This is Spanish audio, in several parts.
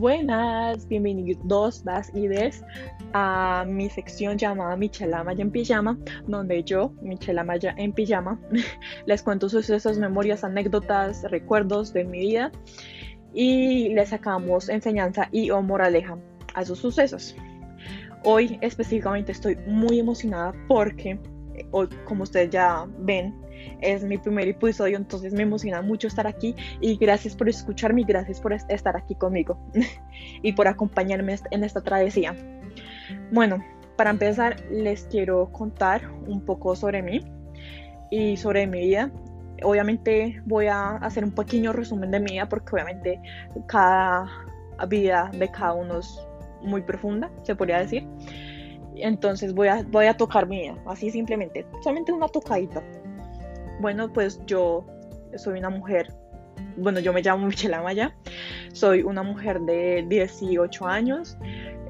Buenas, bienvenidos das y des a mi sección llamada Michela Maya en Pijama, donde yo, Michela Maya en Pijama, les cuento sucesos, memorias, anécdotas, recuerdos de mi vida y les sacamos enseñanza y o moraleja a esos sucesos. Hoy específicamente estoy muy emocionada porque, hoy, como ustedes ya ven, es mi primer episodio, entonces me emociona mucho estar aquí y gracias por escucharme gracias por estar aquí conmigo y por acompañarme en esta travesía. Bueno, para empezar les quiero contar un poco sobre mí y sobre mi vida. Obviamente voy a hacer un pequeño resumen de mi vida porque obviamente cada vida de cada uno es muy profunda, se podría decir. Entonces voy a, voy a tocar mi vida, así simplemente, solamente una tocadita. Bueno, pues yo soy una mujer, bueno, yo me llamo Michelle Amaya, soy una mujer de 18 años,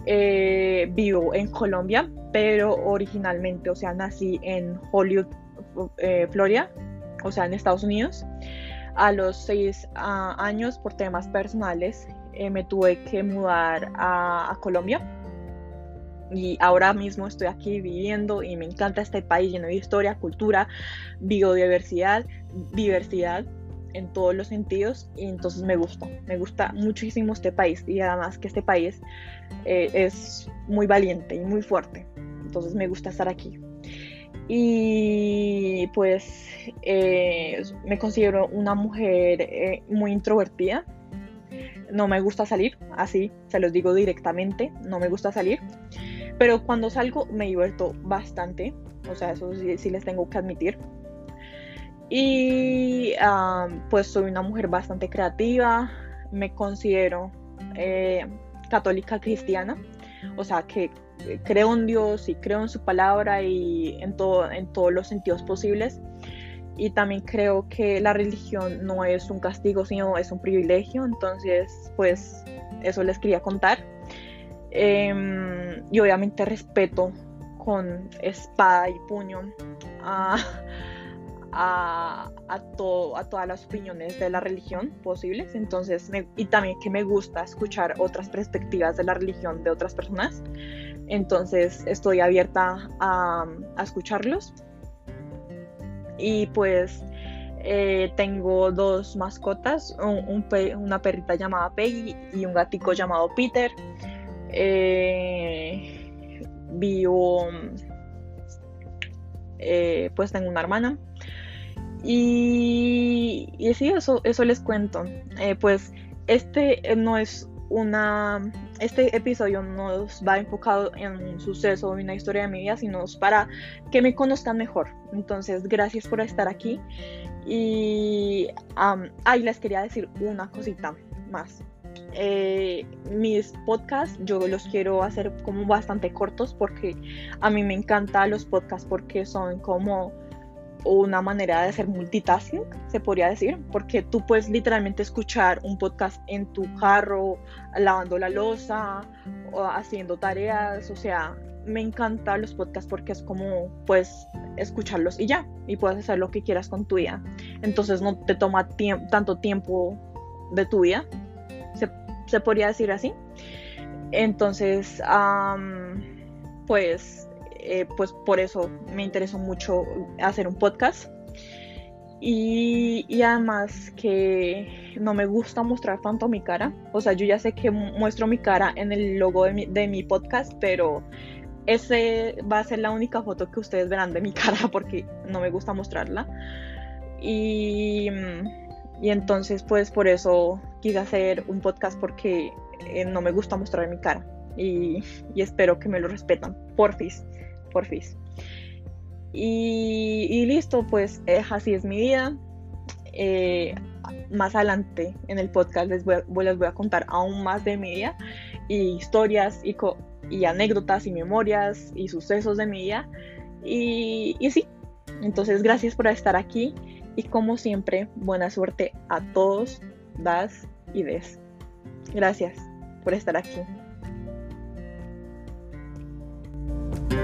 eh, vivo en Colombia, pero originalmente, o sea, nací en Hollywood, eh, Florida, o sea, en Estados Unidos. A los 6 ah, años, por temas personales, eh, me tuve que mudar a Colombia y ahora mismo estoy aquí viviendo y me encanta este país lleno de historia, cultura, biodiversidad, diversidad en todos los sentidos y entonces me gusta, me gusta muchísimo este país y además que este país eh, es muy valiente y muy fuerte, entonces me gusta estar aquí. Y pues eh, me considero una mujer eh, muy introvertida, no me gusta salir, así se los digo directamente, no me gusta salir. Pero cuando salgo me divierto bastante, o sea, eso sí, les tengo que admitir. Y pues soy una mujer bastante creativa, me considero eh, católica cristiana, o sea que creo en Dios y creo en su palabra y en, todo, en todos los sentidos posibles. Y también creo que la religión no es un castigo, sino es un privilegio. Entonces, pues eso les quería contar. Em, y obviamente respeto con espada y puño a, a, a, todas las opiniones de la religión posibles. Entonces, y también que me gusta escuchar otras perspectivas de la religión de otras personas. Entonces, estoy abierta a, a escucharlos. Y pues eh, tengo dos mascotas, una perrita llamada Peggy y un gatico llamado Peter. Eh, vivo, eh, pues tengo una hermana. Y, y sí, eso, eso les cuento. Eh, pues este no es una. Este episodio no va enfocado en un suceso o una historia de mi vida, sino para que me conozcan mejor. Entonces, gracias por estar aquí. Y ahí les quería decir una cosita más. Eh, mis podcasts yo los quiero hacer como bastante cortos porque a mí me encantan los podcasts porque son como una manera de hacer multitasking, se podría decir, porque tú puedes literalmente escuchar un podcast en tu carro, lavando la losa, o haciendo tareas, o sea, me encantan los podcasts porque es como puedes escucharlos y ya, y puedes hacer lo que quieras con tu vida. Entonces no te toma tanto tiempo de tu vida se podría decir así. Entonces, pues, eh, pues por eso me interesó mucho hacer un podcast. Y, además que no me gusta mostrar tanto mi cara. O sea, yo ya sé que muestro mi cara en el logo de mi, podcast, pero ese va a ser la única foto que ustedes verán de mi cara porque no me gusta mostrarla. Y y entonces, pues por eso quise hacer un podcast porque eh, no me gusta mostrar mi cara. Y, espero que me lo respetan. Porfis, porfis. Y, y listo, pues eh, así es mi vida. Eh, más adelante en el podcast les voy, a, les voy a contar aún más de mi vida y historias y, anécdotas y memorias y sucesos de mi vida. Y, y sí, entonces gracias por estar aquí y como siempre, buena suerte a todos, das y des. Gracias por estar aquí.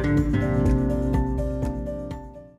Música